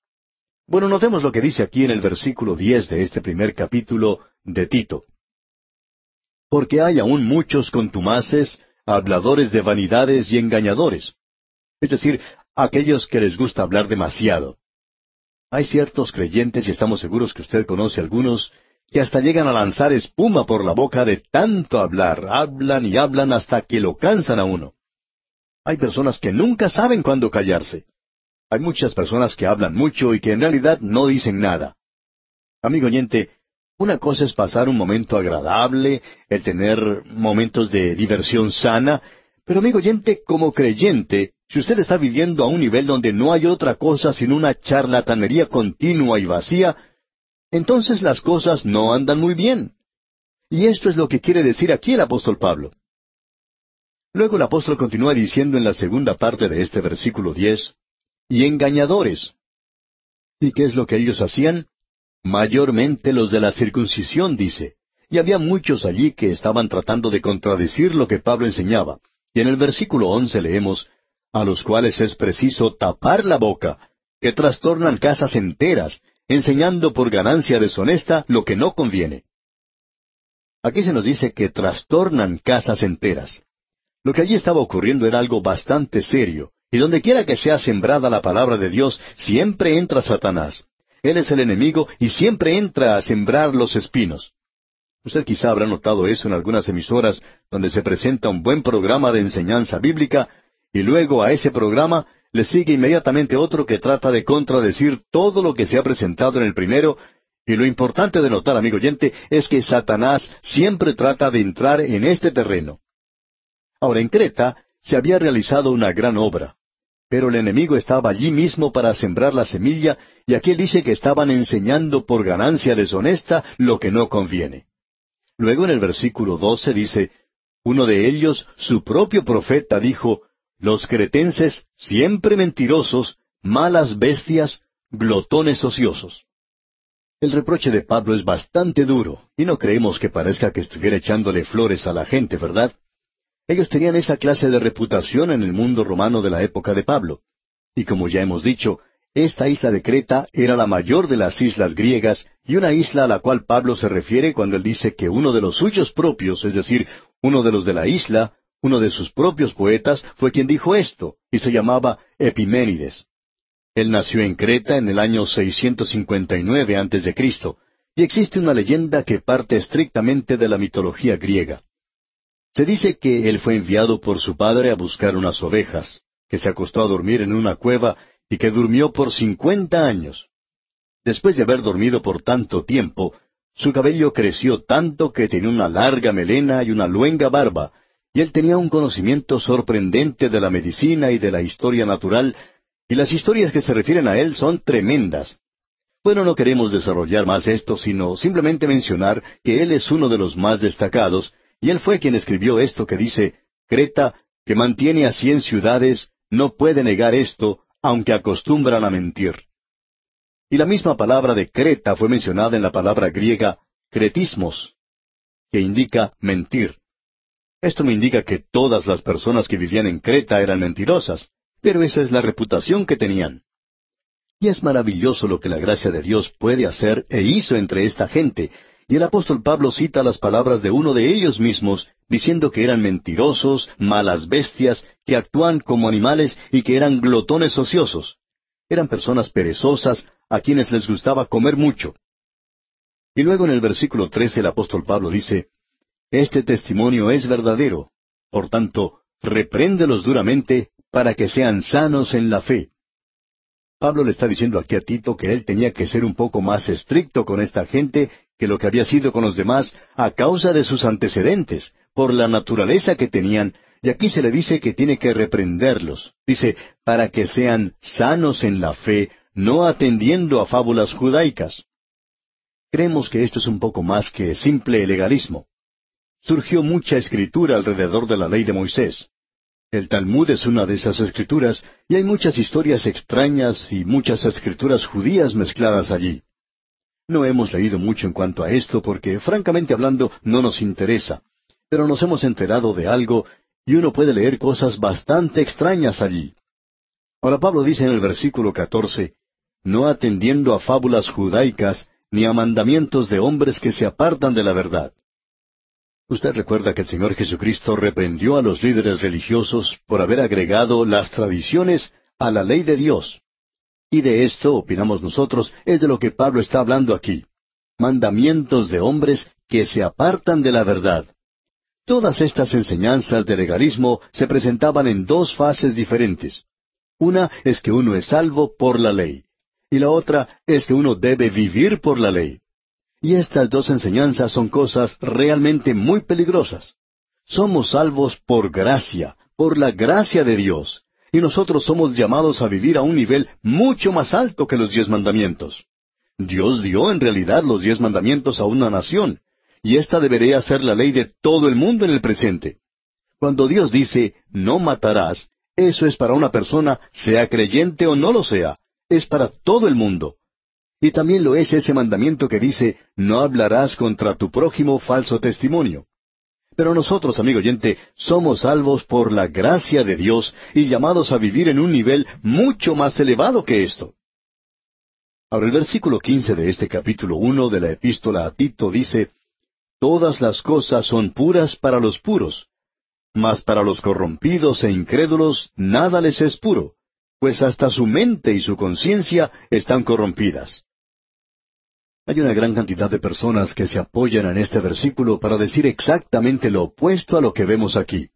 Bueno, notemos lo que dice aquí en el versículo diez de este primer capítulo de Tito. Porque hay aún muchos contumaces, habladores de vanidades y engañadores. Es decir, aquellos que les gusta hablar demasiado. Hay ciertos creyentes, y estamos seguros que usted conoce algunos, que hasta llegan a lanzar espuma por la boca de tanto hablar, hablan y hablan hasta que lo cansan a uno. Hay personas que nunca saben cuándo callarse. Hay muchas personas que hablan mucho y que en realidad no dicen nada. Amigo oyente, una cosa es pasar un momento agradable, el tener momentos de diversión sana, pero amigo oyente, como creyente, si usted está viviendo a un nivel donde no hay otra cosa sino una charlatanería continua y vacía, entonces las cosas no andan muy bien. Y esto es lo que quiere decir aquí el apóstol Pablo. Luego el apóstol continúa diciendo en la segunda parte de este versículo diez, y engañadores. ¿Y qué es lo que ellos hacían? Mayormente los de la circuncisión, dice. Y había muchos allí que estaban tratando de contradecir lo que Pablo enseñaba. Y en el versículo once leemos, a los cuales es preciso tapar la boca, que trastornan casas enteras, enseñando por ganancia deshonesta lo que no conviene. Aquí se nos dice que trastornan casas enteras. Lo que allí estaba ocurriendo era algo bastante serio, y donde quiera que sea sembrada la palabra de Dios, siempre entra Satanás. Él es el enemigo y siempre entra a sembrar los espinos. Usted quizá habrá notado eso en algunas emisoras donde se presenta un buen programa de enseñanza bíblica y luego a ese programa le sigue inmediatamente otro que trata de contradecir todo lo que se ha presentado en el primero y lo importante de notar, amigo oyente, es que Satanás siempre trata de entrar en este terreno. Ahora, en Creta se había realizado una gran obra. Pero el enemigo estaba allí mismo para sembrar la semilla, y aquí él dice que estaban enseñando por ganancia deshonesta lo que no conviene. Luego en el versículo doce dice, uno de ellos, su propio profeta, dijo, los cretenses, siempre mentirosos, malas bestias, glotones ociosos. El reproche de Pablo es bastante duro, y no creemos que parezca que estuviera echándole flores a la gente, ¿verdad? Ellos tenían esa clase de reputación en el mundo romano de la época de Pablo. Y como ya hemos dicho, esta isla de Creta era la mayor de las islas griegas y una isla a la cual Pablo se refiere cuando él dice que uno de los suyos propios, es decir, uno de los de la isla, uno de sus propios poetas, fue quien dijo esto, y se llamaba Epiménides. Él nació en Creta en el año 659 a.C., y existe una leyenda que parte estrictamente de la mitología griega. Se dice que él fue enviado por su padre a buscar unas ovejas, que se acostó a dormir en una cueva y que durmió por cincuenta años. Después de haber dormido por tanto tiempo, su cabello creció tanto que tenía una larga melena y una luenga barba, y él tenía un conocimiento sorprendente de la medicina y de la historia natural, y las historias que se refieren a él son tremendas. Bueno, no queremos desarrollar más esto, sino simplemente mencionar que él es uno de los más destacados, y él fue quien escribió esto que dice, Creta, que mantiene a cien ciudades, no puede negar esto, aunque acostumbran a mentir. Y la misma palabra de Creta fue mencionada en la palabra griega cretismos, que indica mentir. Esto me indica que todas las personas que vivían en Creta eran mentirosas, pero esa es la reputación que tenían. Y es maravilloso lo que la gracia de Dios puede hacer e hizo entre esta gente, y el apóstol Pablo cita las palabras de uno de ellos mismos, diciendo que eran mentirosos, malas bestias, que actúan como animales y que eran glotones ociosos. Eran personas perezosas, a quienes les gustaba comer mucho. Y luego en el versículo trece el apóstol Pablo dice, Este testimonio es verdadero, por tanto, repréndelos duramente para que sean sanos en la fe. Pablo le está diciendo aquí a Tito que él tenía que ser un poco más estricto con esta gente que lo que había sido con los demás a causa de sus antecedentes, por la naturaleza que tenían, y aquí se le dice que tiene que reprenderlos. Dice, para que sean sanos en la fe, no atendiendo a fábulas judaicas. Creemos que esto es un poco más que simple legalismo. Surgió mucha escritura alrededor de la ley de Moisés. El Talmud es una de esas escrituras, y hay muchas historias extrañas y muchas escrituras judías mezcladas allí. No hemos leído mucho en cuanto a esto porque, francamente hablando, no nos interesa, pero nos hemos enterado de algo y uno puede leer cosas bastante extrañas allí. Ahora Pablo dice en el versículo catorce, no atendiendo a fábulas judaicas ni a mandamientos de hombres que se apartan de la verdad. Usted recuerda que el Señor Jesucristo reprendió a los líderes religiosos por haber agregado las tradiciones a la ley de Dios. Y de esto, opinamos nosotros, es de lo que Pablo está hablando aquí. Mandamientos de hombres que se apartan de la verdad. Todas estas enseñanzas de legalismo se presentaban en dos fases diferentes. Una es que uno es salvo por la ley, y la otra es que uno debe vivir por la ley. Y estas dos enseñanzas son cosas realmente muy peligrosas. Somos salvos por gracia, por la gracia de Dios, y nosotros somos llamados a vivir a un nivel mucho más alto que los diez mandamientos. Dios dio en realidad los diez mandamientos a una nación, y esta debería ser la ley de todo el mundo en el presente. Cuando Dios dice, no matarás, eso es para una persona, sea creyente o no lo sea, es para todo el mundo. Y también lo es ese mandamiento que dice, no hablarás contra tu prójimo falso testimonio. Pero nosotros, amigo oyente, somos salvos por la gracia de Dios y llamados a vivir en un nivel mucho más elevado que esto. Ahora el versículo quince de este capítulo uno de la epístola a Tito dice, Todas las cosas son puras para los puros, mas para los corrompidos e incrédulos nada les es puro, pues hasta su mente y su conciencia están corrompidas. Hay una gran cantidad de personas que se apoyan en este versículo para decir exactamente lo opuesto a lo que vemos aquí,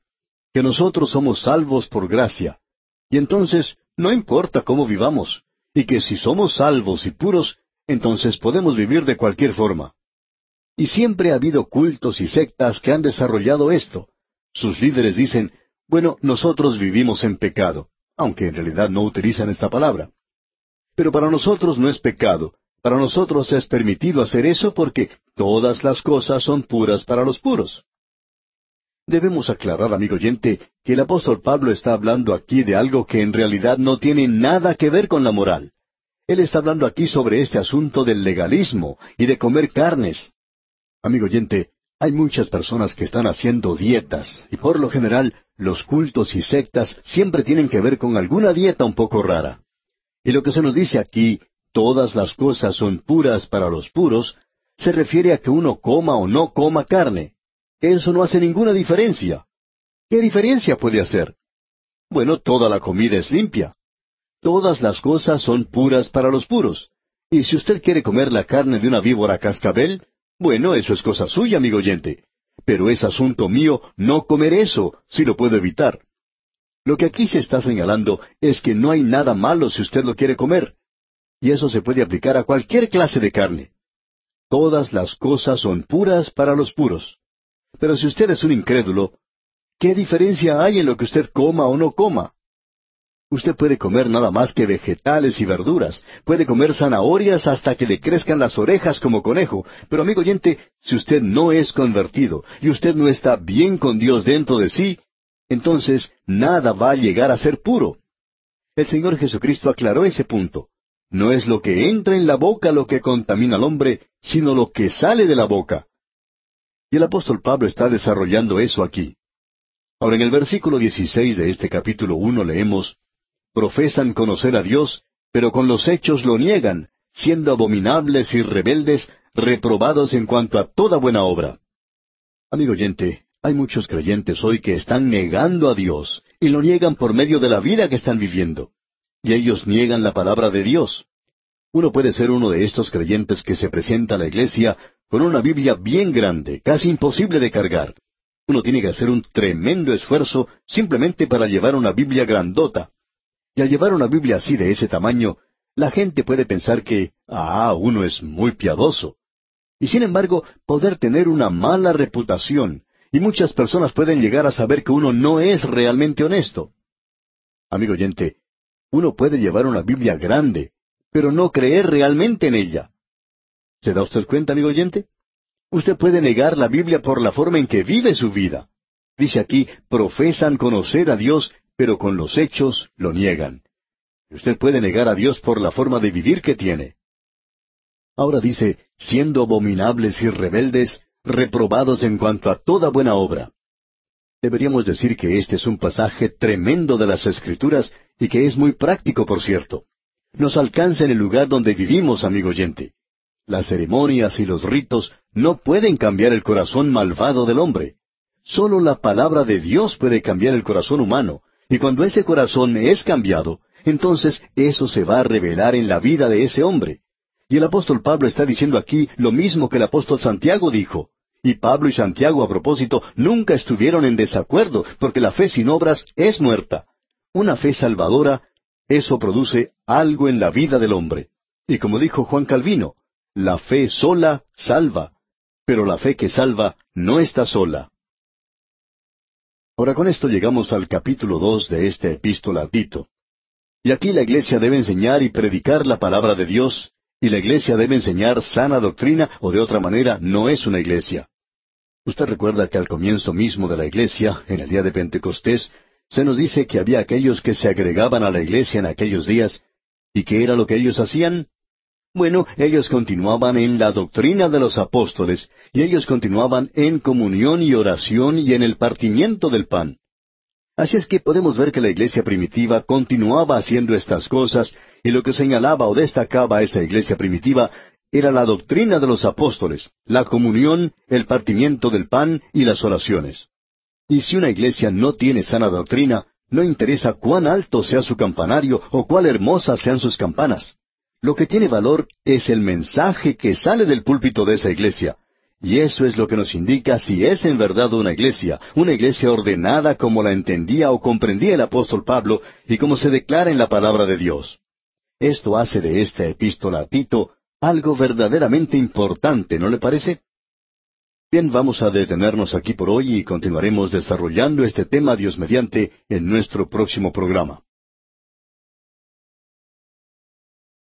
que nosotros somos salvos por gracia, y entonces no importa cómo vivamos, y que si somos salvos y puros, entonces podemos vivir de cualquier forma. Y siempre ha habido cultos y sectas que han desarrollado esto. Sus líderes dicen, bueno, nosotros vivimos en pecado, aunque en realidad no utilizan esta palabra. Pero para nosotros no es pecado, para nosotros es permitido hacer eso porque todas las cosas son puras para los puros. Debemos aclarar, amigo oyente, que el apóstol Pablo está hablando aquí de algo que en realidad no tiene nada que ver con la moral. Él está hablando aquí sobre este asunto del legalismo y de comer carnes. Amigo oyente, hay muchas personas que están haciendo dietas y por lo general los cultos y sectas siempre tienen que ver con alguna dieta un poco rara. Y lo que se nos dice aquí todas las cosas son puras para los puros, se refiere a que uno coma o no coma carne. Eso no hace ninguna diferencia. ¿Qué diferencia puede hacer? Bueno, toda la comida es limpia. Todas las cosas son puras para los puros. Y si usted quiere comer la carne de una víbora cascabel, bueno, eso es cosa suya, amigo oyente. Pero es asunto mío no comer eso, si lo puedo evitar. Lo que aquí se está señalando es que no hay nada malo si usted lo quiere comer y eso se puede aplicar a cualquier clase de carne. Todas las cosas son puras para los puros. Pero si usted es un incrédulo, ¿qué diferencia hay en lo que usted coma o no coma? Usted puede comer nada más que vegetales y verduras, puede comer zanahorias hasta que le crezcan las orejas como conejo, pero amigo oyente, si usted no es convertido y usted no está bien con Dios dentro de sí, entonces nada va a llegar a ser puro. El Señor Jesucristo aclaró ese punto. No es lo que entra en la boca lo que contamina al hombre, sino lo que sale de la boca. Y el apóstol Pablo está desarrollando eso aquí. Ahora en el versículo 16 de este capítulo uno leemos, Profesan conocer a Dios, pero con los hechos lo niegan, siendo abominables y rebeldes, reprobados en cuanto a toda buena obra. Amigo oyente, hay muchos creyentes hoy que están negando a Dios, y lo niegan por medio de la vida que están viviendo. Y ellos niegan la palabra de Dios. Uno puede ser uno de estos creyentes que se presenta a la iglesia con una Biblia bien grande, casi imposible de cargar. Uno tiene que hacer un tremendo esfuerzo simplemente para llevar una Biblia grandota. Y al llevar una Biblia así de ese tamaño, la gente puede pensar que, ah, uno es muy piadoso. Y sin embargo, poder tener una mala reputación, y muchas personas pueden llegar a saber que uno no es realmente honesto. Amigo oyente, uno puede llevar una Biblia grande, pero no creer realmente en ella. ¿Se da usted cuenta, amigo oyente? Usted puede negar la Biblia por la forma en que vive su vida. Dice aquí, profesan conocer a Dios, pero con los hechos lo niegan. Usted puede negar a Dios por la forma de vivir que tiene. Ahora dice, siendo abominables y rebeldes, reprobados en cuanto a toda buena obra. Deberíamos decir que este es un pasaje tremendo de las Escrituras y que es muy práctico, por cierto nos alcanza en el lugar donde vivimos, amigo oyente. Las ceremonias y los ritos no pueden cambiar el corazón malvado del hombre. Solo la palabra de Dios puede cambiar el corazón humano, y cuando ese corazón es cambiado, entonces eso se va a revelar en la vida de ese hombre. Y el apóstol Pablo está diciendo aquí lo mismo que el apóstol Santiago dijo. Y Pablo y Santiago a propósito nunca estuvieron en desacuerdo, porque la fe sin obras es muerta. Una fe salvadora eso produce algo en la vida del hombre. Y como dijo Juan Calvino, la fe sola salva, pero la fe que salva no está sola. Ahora con esto llegamos al capítulo dos de esta epístola a Tito. Y aquí la iglesia debe enseñar y predicar la palabra de Dios, y la iglesia debe enseñar sana doctrina, o de otra manera no es una iglesia. Usted recuerda que al comienzo mismo de la iglesia, en el día de Pentecostés, se nos dice que había aquellos que se agregaban a la iglesia en aquellos días, ¿y qué era lo que ellos hacían? Bueno, ellos continuaban en la doctrina de los apóstoles, y ellos continuaban en comunión y oración y en el partimiento del pan. Así es que podemos ver que la iglesia primitiva continuaba haciendo estas cosas, y lo que señalaba o destacaba esa iglesia primitiva era la doctrina de los apóstoles, la comunión, el partimiento del pan y las oraciones. Y si una iglesia no tiene sana doctrina, no interesa cuán alto sea su campanario o cuán hermosas sean sus campanas. Lo que tiene valor es el mensaje que sale del púlpito de esa iglesia. Y eso es lo que nos indica si es en verdad una iglesia, una iglesia ordenada como la entendía o comprendía el apóstol Pablo y como se declara en la palabra de Dios. Esto hace de esta epístola a Tito algo verdaderamente importante, ¿no le parece? Bien, vamos a detenernos aquí por hoy y continuaremos desarrollando este tema Dios mediante en nuestro próximo programa.